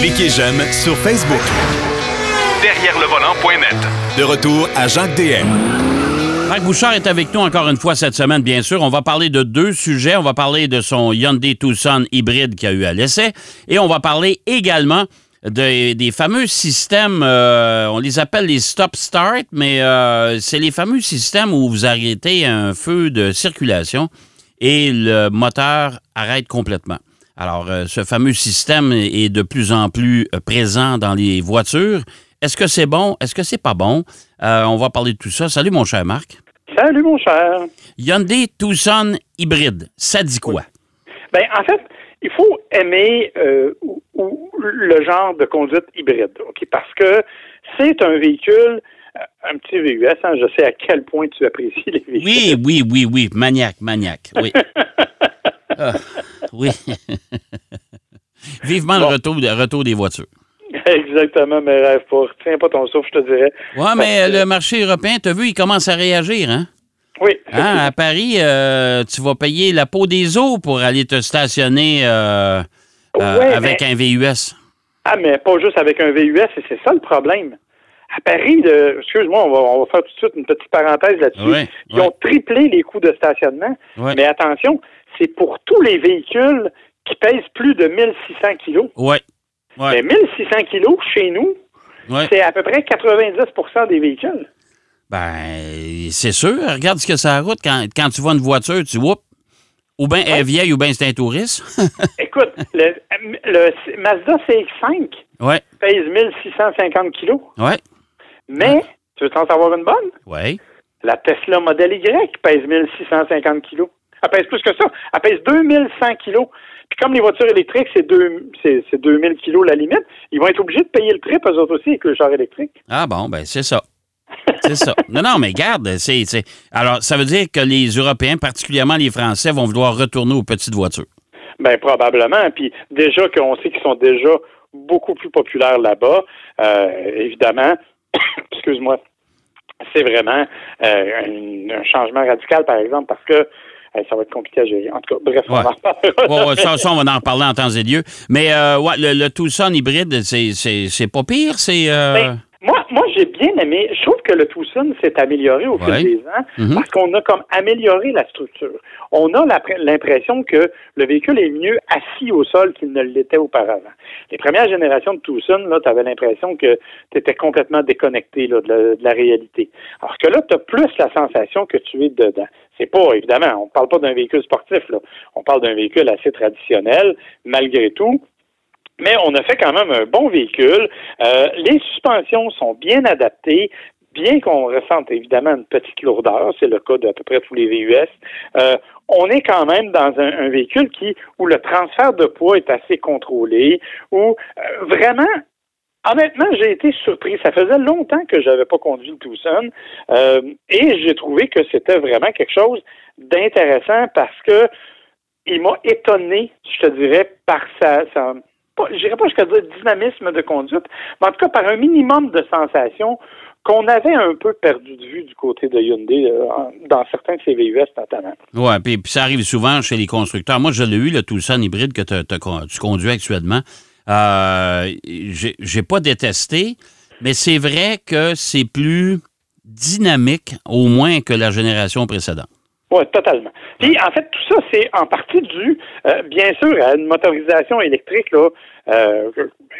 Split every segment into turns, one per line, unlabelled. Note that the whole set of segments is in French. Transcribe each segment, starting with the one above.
Cliquez j'aime sur Facebook.
Derrière le volant.net.
De retour à Jacques DM.
Franck Bouchard est avec nous encore une fois cette semaine, bien sûr. On va parler de deux sujets. On va parler de son Hyundai Tucson hybride qu'il a eu à l'essai et on va parler également de- des fameux systèmes, euh, on les appelle les stop-start, mais euh, c'est les fameux systèmes où vous arrêtez un feu de circulation et le moteur arrête complètement. Alors, euh, ce fameux système est de plus en plus euh, présent dans les voitures. Est-ce que c'est bon? Est-ce que c'est pas bon? Euh, on va parler de tout ça. Salut, mon cher Marc.
Salut, mon cher.
Hyundai Tucson hybride, ça dit quoi?
Ben, en fait, il faut aimer euh, ou- ou le genre de conduite hybride, ok, parce que c'est un véhicule, un petit VUS. hein, je sais à quel point tu apprécies les véhicules.
Oui, oui, oui, oui, maniaque, maniaque, oui. Ah, oui. Vivement le retour, le retour des voitures.
Exactement, mais rêve pas. Tiens pas ton souffle, je te dirais.
Ouais, mais le marché européen, t'as vu, il commence à réagir, hein?
Oui.
Hein, à Paris, euh, tu vas payer la peau des os pour aller te stationner euh, euh,
Ouais,
avec
mais-
un VUS.
Ah, mais pas juste avec un VUS, et c'est ça le problème. À Paris, excuse-moi, on va, on va faire tout de suite une petite parenthèse là-dessus.
Ouais,
Ils
ouais.
ont triplé les coûts de stationnement,
Ouais.
mais attention, c'est pour tous les véhicules qui pèsent plus de 1600 kilos.
Ouais. Ouais.
Mais 1600 kilos, chez nous,
Ouais.
c'est à peu près 90% des véhicules.
Ben, c'est sûr. Regarde ce que ça route. Quand, quand tu vois une voiture, tu whoop. Ou bien elle est vieille ou bien c'est un touriste.
Écoute, le, le Mazda CX-5
ouais.
pèse 1650 kilos.
Ouais.
Mais, tu veux en savoir une bonne?
Ouais.
La Tesla Model Y pèse 1650 kilos. Elle pèse plus que ça. Elle pèse 2100 kilos. Puis comme les voitures électriques, c'est deux- c'est c'est 2000 kilos la limite, ils vont être obligés de payer le trip, eux autres aussi, avec le char électrique.
Ah bon, ben c'est ça. C'est ça. Non, non, mais garde, c'est. c'est- Alors, ça veut dire que les Européens, particulièrement les Français, vont vouloir retourner aux petites voitures.
Ben probablement. Puis déjà qu'on sait qu'ils sont déjà beaucoup plus populaires là-bas, euh, évidemment, excuse-moi, c'est vraiment euh, un, un changement radical, par exemple, parce que ça va être compliqué à gérer. En tout cas, bref, on
Ouais.
en reparlera.
Ouais, ouais, ça, ça, on va en reparler en temps et lieu. Mais euh, ouais, le, le Tucson hybride, c'est, c'est, c'est pas pire. C'est. euh,
Ben, j'ai bien aimé. Je trouve que le Tucson s'est amélioré au
Ouais.
fil des ans
Mhm.
parce qu'on a comme amélioré la structure. On a l'impression que le véhicule est mieux assis au sol qu'il ne l'était auparavant. Les premières générations de Tucson, là, tu avais l'impression que tu étais complètement déconnecté là, de, la, de la réalité. Alors que là, tu as plus la sensation que tu es dedans. C'est pas, évidemment, on parle pas d'un véhicule sportif, là. On parle d'un véhicule assez traditionnel, malgré tout. Mais on a fait quand même un bon véhicule. Euh, les suspensions sont bien adaptées, bien qu'on ressente évidemment une petite lourdeur, c'est le cas d'à peu près tous les VUS. Euh, on est quand même dans un, un véhicule qui où le transfert de poids est assez contrôlé, où euh, vraiment Honnêtement, j'ai été surpris. Ça faisait longtemps que je n'avais pas conduit le Tucson euh, et j'ai trouvé que c'était vraiment quelque chose d'intéressant parce que il m'a étonné, je te dirais, par sa, sa dirais pas jusqu'à dire dynamisme de conduite, mais en tout cas par un minimum de sensations qu'on avait un peu perdu de vue du côté de Hyundai, euh, dans certains de ses VUS notamment.
Ouais, puis, ça arrive souvent chez les constructeurs. Moi, je l'ai eu, le Tucson hybride que con- tu conduis actuellement. Euh, j'ai pas détesté, mais c'est vrai que c'est plus dynamique, au moins que la génération précédente.
Oui, totalement. Puis, en fait, tout ça, c'est en partie dû, euh, bien sûr, à une motorisation électrique, là, euh,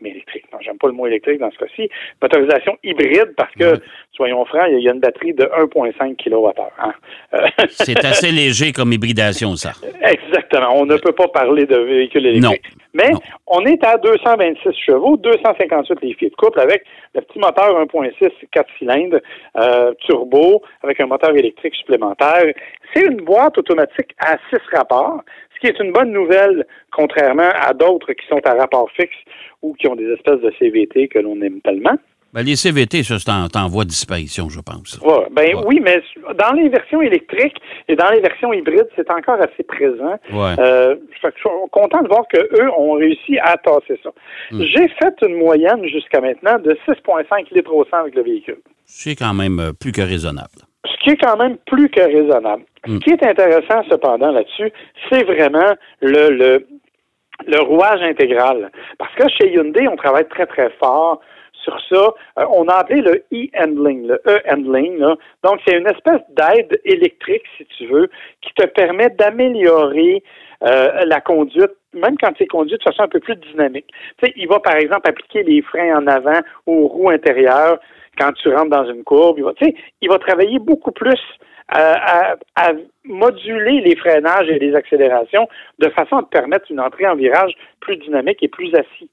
mais électrique, non, j'aime pas le mot électrique dans ce cas-ci, motorisation hybride, parce que, soyons francs, il y a une batterie de 1,5 kWh. Hein. Euh,
C'est assez léger comme hybridation, ça.
Exactement. On ne peut pas parler de véhicule
Non.
électrique. Mais
Non.
on est à 226 chevaux, 258 livres de couple avec le petit moteur 1.6 4 cylindres euh, turbo avec un moteur électrique supplémentaire. C'est une boîte automatique à 6 rapports, ce qui est une bonne nouvelle contrairement à d'autres qui sont à rapport fixe ou qui ont des espèces de CVT que l'on aime tellement.
Ben, les CVT, ça, c'est en, en voie de disparition, je pense.
Ouais, ben
Ouais.
oui, mais dans les versions électriques et dans les versions hybrides, c'est encore assez présent.
Ouais.
Euh, je suis content de voir qu'eux ont réussi à tasser ça.
Hmm.
J'ai fait une moyenne jusqu'à maintenant de 6,5 litres au 100 avec le véhicule.
C'est quand même euh, plus que raisonnable.
Ce qui est quand même plus que raisonnable.
Hmm.
Ce qui est intéressant cependant là-dessus, c'est vraiment le, le le rouage intégral. Parce que chez Hyundai, on travaille très, très fort sur ça. Euh, on a appelé le e-handling, le e-handling. Donc, c'est une espèce d'aide électrique, si tu veux, qui te permet d'améliorer euh, la conduite, même quand c'est conduit de façon un peu plus dynamique. Tu sais, il va, par exemple, appliquer les freins en avant aux roues intérieures quand tu rentres dans une courbe. Il va, tu sais, il va travailler beaucoup plus à, moduler les freinages et les accélérations de façon à te permettre une entrée en virage plus dynamique et plus assis.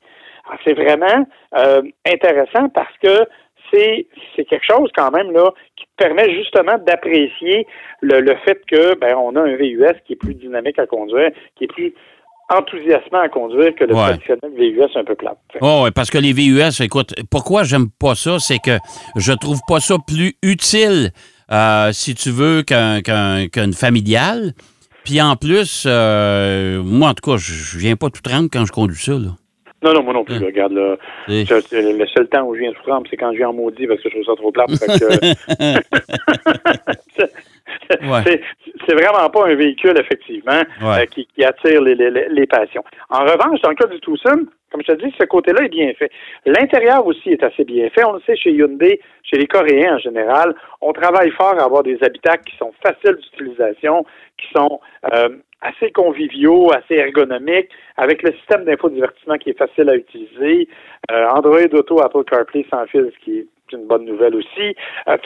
C'est vraiment euh, intéressant parce que c'est quelque chose quand même là qui te permet justement d'apprécier le, le, fait que ben on a un VUS qui est plus dynamique à conduire, qui est plus enthousiasmant à conduire que le traditionnel VUS un peu plat.
Oh, oui, parce que les VUS, écoute, pourquoi j'aime pas ça, c'est que je trouve pas ça plus utile euh, si tu veux, qu'un qu'une familiale. Puis en plus, euh, moi, en tout cas, je viens pas tout trempe quand je conduis ça. Là.
Non, non, moi non plus. Hein? Regarde, là, le seul temps où je viens trempe, c'est quand je viens en maudit parce que je trouve ça trop plat. c'est vraiment pas un véhicule, effectivement, euh, qui, attire les, les, les, passions. En revanche, dans le cas du Tucson, comme je te dis, ce côté-là est bien fait. L'intérieur aussi est assez bien fait. On le sait chez Hyundai, chez les Coréens en général, on travaille fort à avoir des habitats qui sont faciles d'utilisation, qui sont euh, assez conviviaux, assez ergonomiques, avec le système d'infodivertissement qui est facile à utiliser, euh, Android Auto, Apple CarPlay sans fil, ce qui est une bonne nouvelle aussi. Euh,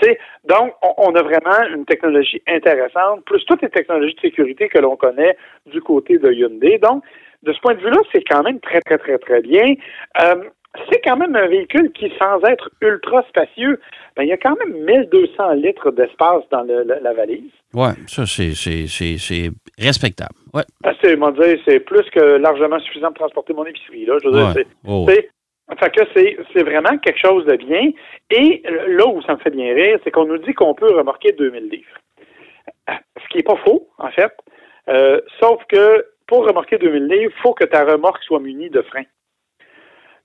donc, on, a vraiment une technologie intéressante, plus toutes les technologies de sécurité que l'on connaît du côté de Hyundai. Donc, de ce point de vue-là, c'est quand même très, très, très, très bien. Euh, c'est quand même un véhicule qui, sans être ultra spacieux, ben, il y a quand même 1200 litres d'espace dans la, valise.
Oui, ça, c'est respectable. Ouais.
c'est plus que largement suffisant pour transporter mon épicerie. Là. Je veux dire, c'est, oh. Fait que c'est, c'est vraiment quelque chose de bien. Et là où ça me fait bien rire, c'est qu'on nous dit qu'on peut remorquer 2000 livres. Ce qui n'est pas faux, en fait. Euh, sauf que pour remorquer 2000 livres, il faut que ta remorque soit munie de frein.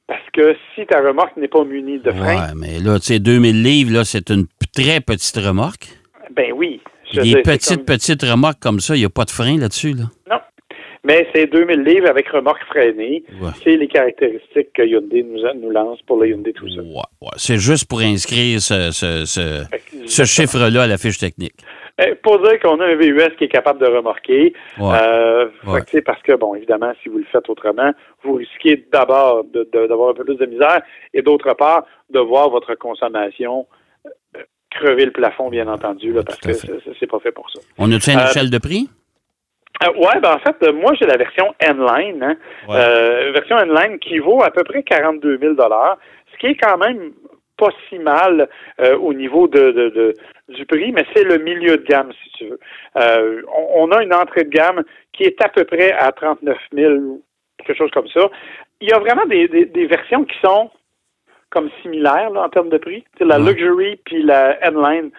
Parce que si ta remorque n'est pas munie de frein.
Ouais, mais là, tu sais, 2000 livres, là, c'est une très petite remorque.
Ben oui.
Des petites, petites remorques comme ça, il n'y a pas de frein là-dessus, là.
Non. Mais c'est 2000 livres avec remorque freinée. C'est les caractéristiques que Hyundai nous, nous lance pour le Hyundai tout ça.
Ouais, C'est juste pour inscrire ce, ce, ce, chiffre-là à la fiche technique.
Eh, pour dire qu'on a un VUS qui est capable de remorquer. Euh, parce que, bon, évidemment, si vous le faites autrement, vous risquez d'abord d'avoir un peu plus de misère et d'autre part, de voir votre consommation euh, crever le plafond, bien entendu, là, parce que c'est pas fait pour ça.
On a-tu une euh, échelle de prix?
Euh, ouais, ben en fait, euh, moi j'ai la version N-Line, hein, version N-Line qui vaut à peu près 42 000 ce qui est quand même pas si mal au niveau de, de, du prix, mais c'est le milieu de gamme, si tu veux. On, a une entrée de gamme qui est à peu près à 39 000, quelque chose comme ça. Il y a vraiment des, des, versions qui sont comme similaires là, en termes de prix. la Luxury puis la N-Line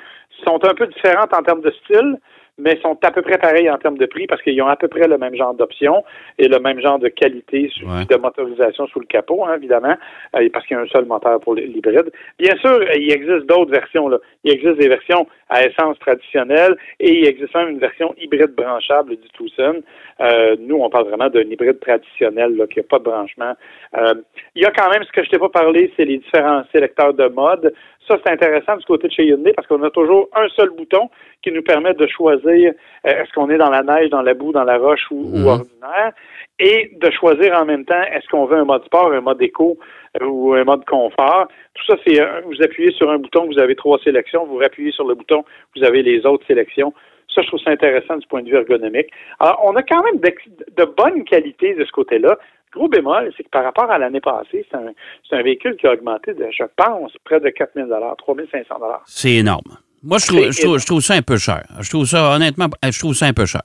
sont un peu différentes en termes de style, mais sont à peu près pareils en termes de prix parce qu'ils ont à peu près le même genre d'options et le même genre de qualité de motorisation sous le capot, hein, évidemment, euh, parce qu'il y a un seul moteur pour l'hybride. Bien sûr, il existe d'autres versions. Là. Il existe des versions à essence traditionnelle et il existe même une version hybride branchable du Tucson. Euh, nous, on parle vraiment d'un hybride traditionnel là, qui n'a pas de branchement. Euh, il y a quand même, ce que je t'ai pas parlé, c'est les différents sélecteurs de mode. Ça, c'est intéressant du côté de chez Hyundai parce qu'on a toujours un seul bouton qui nous permet de choisir euh, est-ce qu'on est dans la neige, dans la boue, dans la roche ou, mhm. ordinaire, et de choisir en même temps est-ce qu'on veut un mode sport, un mode éco euh, ou un mode confort. Tout ça, c'est euh, vous appuyez sur un bouton, vous avez trois sélections, vous rappuyez sur le bouton, vous avez les autres sélections. Ça, je trouve ça intéressant du point de vue ergonomique. Alors, on a quand même de, de bonnes qualités de ce côté-là. Gros bémol, c'est que par rapport à l'année passée, c'est un, un, véhicule qui a augmenté de, je pense, près de 4 000 3 500
C'est énorme. Moi, je trouve, je, trouve, ça un peu cher. Je trouve ça, honnêtement, je trouve ça un peu cher.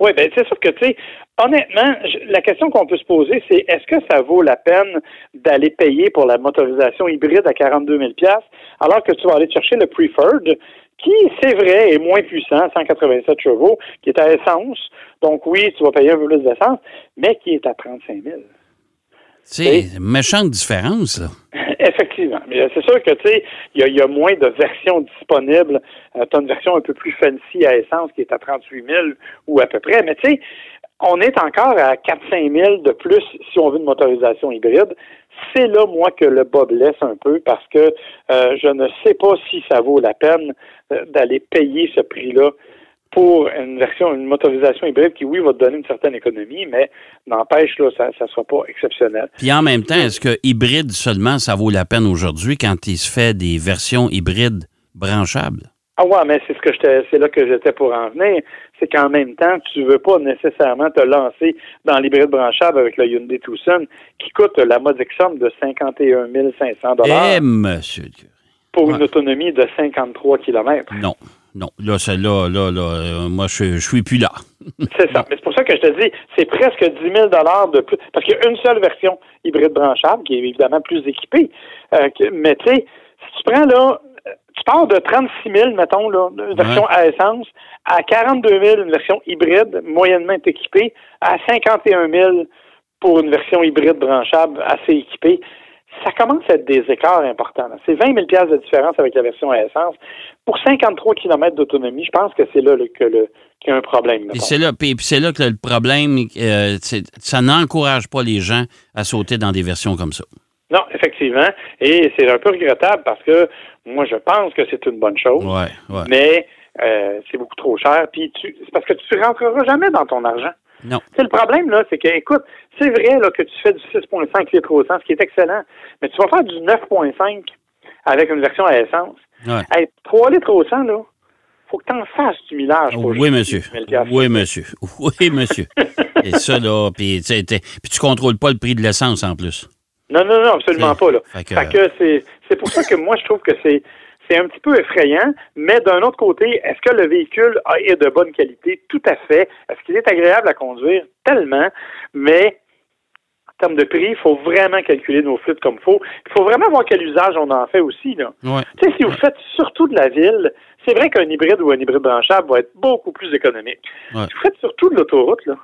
Oui, bien, c'est sûr que, tu sais, honnêtement, la question qu'on peut se poser, c'est est-ce que ça vaut la peine d'aller payer pour la motorisation hybride à 42 000 alors que tu vas aller chercher le Preferred, qui, c'est vrai, est moins puissant, 187 chevaux, qui est à essence. Donc, oui, tu vas payer un peu plus d'essence, mais qui est à 35 000.
C'est une méchante différence, là.
Effectivement. Mais c'est sûr que, tu sais, il y, a, moins de versions disponibles. Euh, tu as une version un peu plus fancy à essence qui est à 38 000 ou à peu près. Mais, tu sais, on est encore à 4-5 000 de plus si on veut une motorisation hybride. C'est là, moi, que le bas blesse un peu parce que euh, je ne sais pas si ça vaut la peine euh, d'aller payer ce prix-là pour une version, une motorisation hybride qui, oui, va te donner une certaine économie, mais n'empêche, là, ça ne sera pas exceptionnel.
Puis en même temps, est-ce que hybride seulement, ça vaut la peine aujourd'hui quand il se fait des versions hybrides branchables?
Ah ouais, mais c'est ce que j'étais, c'est là que j'étais pour en venir. C'est qu'en même temps, tu veux pas nécessairement te lancer dans l'hybride branchable avec le Hyundai Tucson qui coûte la modique somme de 51 500
Eh, monsieur
pour une autonomie de 53 km.
Non. Non, là, là, là, là, euh, moi, je, je suis plus là.
c'est ça. Mais c'est pour ça que je te dis, c'est presque 10 000 de plus. Parce qu'il y a une seule version hybride branchable qui est évidemment plus équipée. Euh, mais tu sais, si tu prends là, tu pars de 36 000, mettons, là, une version à essence, à 42 000, une version hybride moyennement équipée, à 51 000 pour une version hybride branchable assez équipée ça commence à être des écarts importants. C'est 20 000 de différence avec la version à essence. Pour 53 km d'autonomie, je pense que c'est là que le, qu'il y a un problème.
Puis c'est là, c'est là que le problème, euh, ça n'encourage pas les gens à sauter dans des versions comme ça.
Non, effectivement. Et c'est un peu regrettable parce que moi, je pense que c'est une bonne chose.
Ouais, ouais.
Mais euh, c'est beaucoup trop cher. Puis c'est parce que tu rentreras jamais dans ton argent.
Non.
C'est le problème, là, c'est que, écoute, c'est vrai là, que tu fais du 6,5 litres au 100, ce qui est excellent, mais tu vas faire du 9,5 avec une version à essence.
Ouais.
3 litres au 100, là, faut que tu en fasses du millage. Pour
oui, monsieur. Oui, monsieur. Oui, monsieur. Et ça, là, puis, tu contrôles pas le prix de l'essence en plus.
Non, non, non, absolument pas. Là. Fait que, c'est pour ça que moi, je trouve que c'est c'est un petit peu effrayant, mais d'un autre côté, est-ce que le véhicule est de bonne qualité? Tout à fait. Est-ce qu'il est agréable à conduire? Tellement. Mais en termes de prix, il faut vraiment calculer nos flûtes comme il faut. Il faut vraiment voir quel usage on en fait aussi. Là. Tu sais, si vous faites surtout de la ville, c'est vrai qu'un hybride ou un hybride branchable va être beaucoup plus économique. Si vous faites surtout de l'autoroute, là,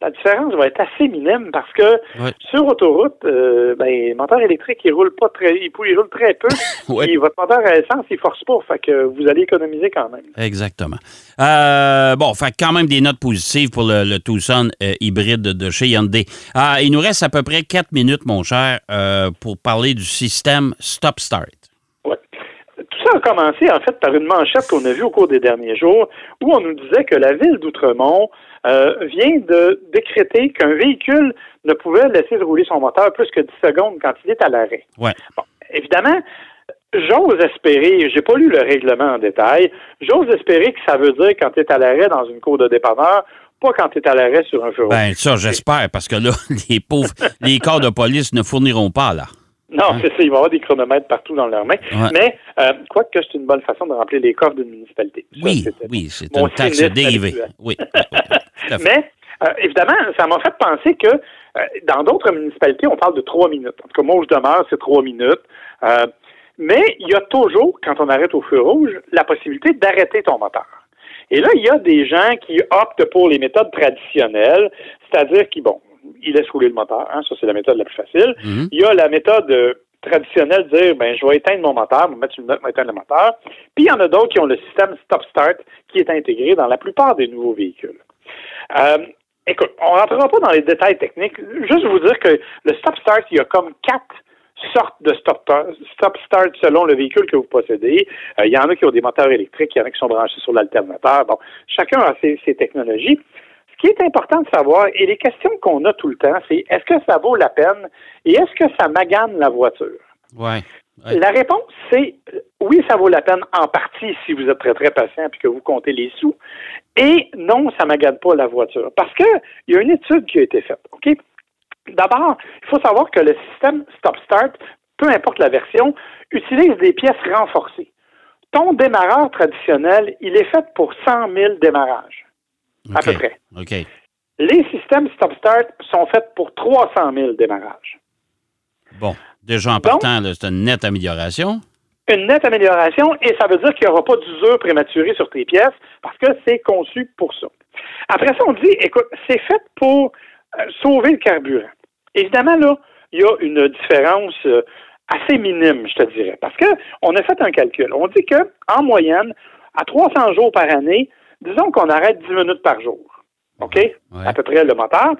la différence va être assez minime parce que sur autoroute, euh, ben, moteur électrique, il roule pas très, il, roule très peu. Et votre moteur à essence, il force pas. Fait que vous allez économiser quand même.
Exactement. Euh, bon, fait quand même des notes positives pour le, Tucson euh, hybride de chez Hyundai. Ah, il nous reste à peu près quatre minutes, mon cher, pour parler du système Stop Start.
Oui. Tout ça a commencé, en fait, par une manchette qu'on a vue au cours des derniers jours où on nous disait que la ville d'Outremont euh, vient de décréter qu'un véhicule ne pouvait laisser rouler son moteur plus que 10 secondes quand il est à l'arrêt.
Ouais.
évidemment, j'ose espérer, j'ai pas lu le règlement en détail, j'ose espérer que ça veut dire quand tu es à l'arrêt dans une cour de dépanneur, pas quand tu es à l'arrêt sur un feu
Ben, ça, j'espère, parce que là, les pauvres, les corps de police ne fourniront pas, là.
Non, hein? c'est ça. Il va y avoir des chronomètres partout dans leurs mains. Mais, euh, quoi que c'est une bonne façon de remplir les coffres d'une municipalité.
oui, oui, c'est une taxe dérivée. Oui.
Mais, euh, évidemment, ça m'a fait penser que euh, dans d'autres municipalités, on parle de trois minutes. En tout cas, moi où je demeure, c'est trois minutes. Euh, mais il y a toujours, quand on arrête au feu rouge, la possibilité d'arrêter ton moteur. Et là, il y a des gens qui optent pour les méthodes traditionnelles, c'est-à-dire qui, bon, ils laissent rouler le moteur, hein, ça c'est la méthode la plus facile.
Mhm.
Il y a la méthode traditionnelle de dire, ben, je vais éteindre mon moteur, je vais mettre une note, je vais éteindre le moteur. Puis il y en a d'autres qui ont le système stop-start qui est intégré dans la plupart des nouveaux véhicules. Euh, écoute, on ne rentrera pas dans les détails techniques. Juste vous dire que le stop-start, il y a comme quatre sortes de stop-start selon le véhicule que vous possédez. Euh, il y en a qui ont des moteurs électriques, il y en a qui sont branchés sur l'alternateur. Bon, chacun a ses, technologies. Ce qui est important de savoir, et les questions qu'on a tout le temps, c'est est-ce que ça vaut la peine et est-ce que ça magane la voiture?
Ouais.
La réponse, c'est oui, ça vaut la peine en partie si vous êtes très, très patient et que vous comptez les sous. Et non, ça ne m'agade pas la voiture. Parce qu'il y a une étude qui a été faite. OK? D'abord, il faut savoir que le système stop-start, peu importe la version, utilise des pièces renforcées. Ton démarreur traditionnel, il est fait pour 100 000 démarrages, à peu près.
OK.
Les systèmes stop-start sont faits pour 300 000 démarrages.
Bon. Déjà en partant, c'est une nette amélioration.
Une nette amélioration, et ça veut dire qu'il n'y aura pas d'usure prématurée sur tes pièces parce que c'est conçu pour ça. Après ça, on dit, écoute, c'est fait pour euh, sauver le carburant. Évidemment, là, il y a une différence euh, assez minime, je te dirais, parce qu'on a fait un calcul. On dit que en moyenne, à 300 jours par année, disons qu'on arrête 10 minutes par jour. OK? À peu près le moteur.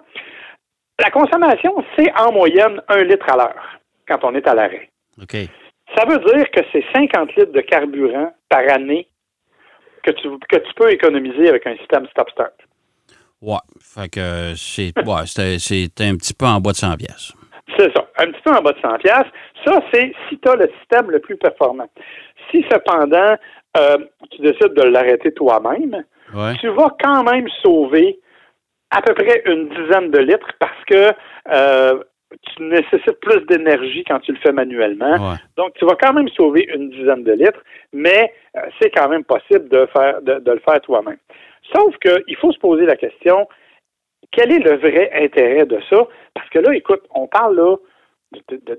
La consommation, c'est en moyenne un litre à l'heure quand on est à l'arrêt.
OK.
Ça veut dire que c'est 50 litres de carburant par année que tu, que tu peux économiser avec un système stop-start.
Ouais. Fait que c'est ouais, c'est un petit peu en bas de 100 pièces.
C'est ça. Un petit peu en bas de 100 pièces. Ça, c'est si tu as le système le plus performant. Si cependant, euh, tu décides de l'arrêter toi-même, tu vas quand même sauver à peu près une dizaine de litres parce que euh, tu nécessites plus d'énergie quand tu le fais manuellement. Donc, tu vas quand même sauver une dizaine de litres, mais euh, c'est quand même possible de, faire, de, le faire toi-même. Sauf qu'il faut se poser la question, quel est le vrai intérêt de ça? Parce que là, écoute, on parle là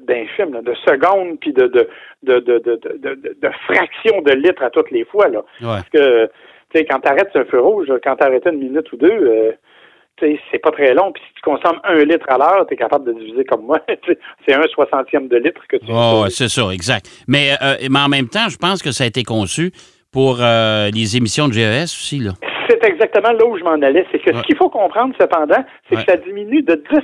d'infimes, de, secondes, puis de, de, de, de, de, fractions de litres à toutes les fois. Là. Parce que, tu sais, quand tu arrêtes un feu rouge, quand tu arrêtes une minute ou deux, euh, c'est pas très long. Puis si tu consommes un litre à l'heure, tu es capable de diviser comme moi. c'est un soixantième de litre que tu
Oh, c'est ça, exact. Mais, euh, mais en même temps, je pense que ça a été conçu pour euh, les émissions de GES aussi. Là.
C'est exactement là où je m'en allais. C'est que ce qu'il faut comprendre, cependant, c'est que ça diminue de 10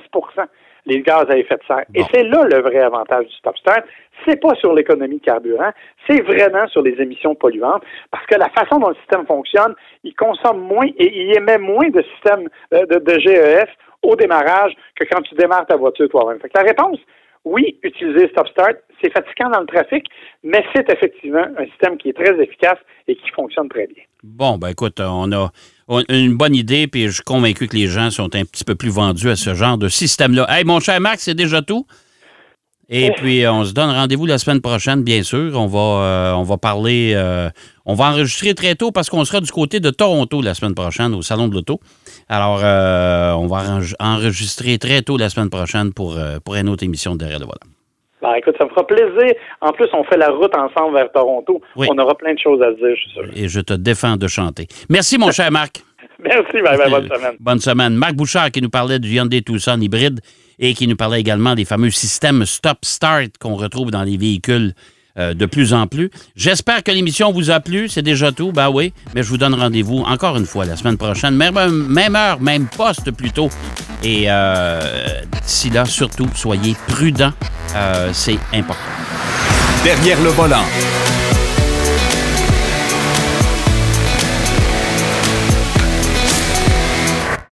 les gaz à effet de serre. Et c'est là le vrai avantage du Stop Start. C'est pas sur l'économie de carburant, c'est vraiment sur les émissions polluantes, parce que la façon dont le système fonctionne, il consomme moins et il émet moins de système euh, de, de GES au démarrage que quand tu démarres ta voiture toi-même. la réponse, oui, utiliser Stop Start, c'est fatigant dans le trafic, mais c'est effectivement un système qui est très efficace et qui fonctionne très bien.
Bon, ben écoute, on a une bonne idée, puis je suis convaincu que les gens sont un petit peu plus vendus à ce genre de système-là. Hey, mon cher Max, c'est déjà tout? Et puis, on se donne rendez-vous la semaine prochaine, bien sûr. On va, euh, on va parler, euh, on va enregistrer très tôt parce qu'on sera du côté de Toronto la semaine prochaine au Salon de l'Auto. Alors, euh, on va enregistrer très tôt la semaine prochaine pour, pour une autre émission de Derrière le volant.
Ben, écoute, ça me fera plaisir. En plus, on fait la route ensemble vers Toronto. On aura plein de choses à dire, je suis sûr.
Et je te défends de chanter. Merci, mon cher Marc.
Merci, bonne semaine.
Bonne semaine. Marc Bouchard qui nous parlait du Hyundai Tucson hybride et qui nous parlait également des fameux systèmes stop-start qu'on retrouve dans les véhicules euh, de plus en plus. J'espère que l'émission vous a plu. C'est déjà tout. Ben oui, mais je vous donne rendez-vous encore une fois la semaine prochaine. Même, même heure, même poste plutôt. Et euh, d'ici là, surtout, soyez prudents. Euh, c'est important.
Derrière le volant.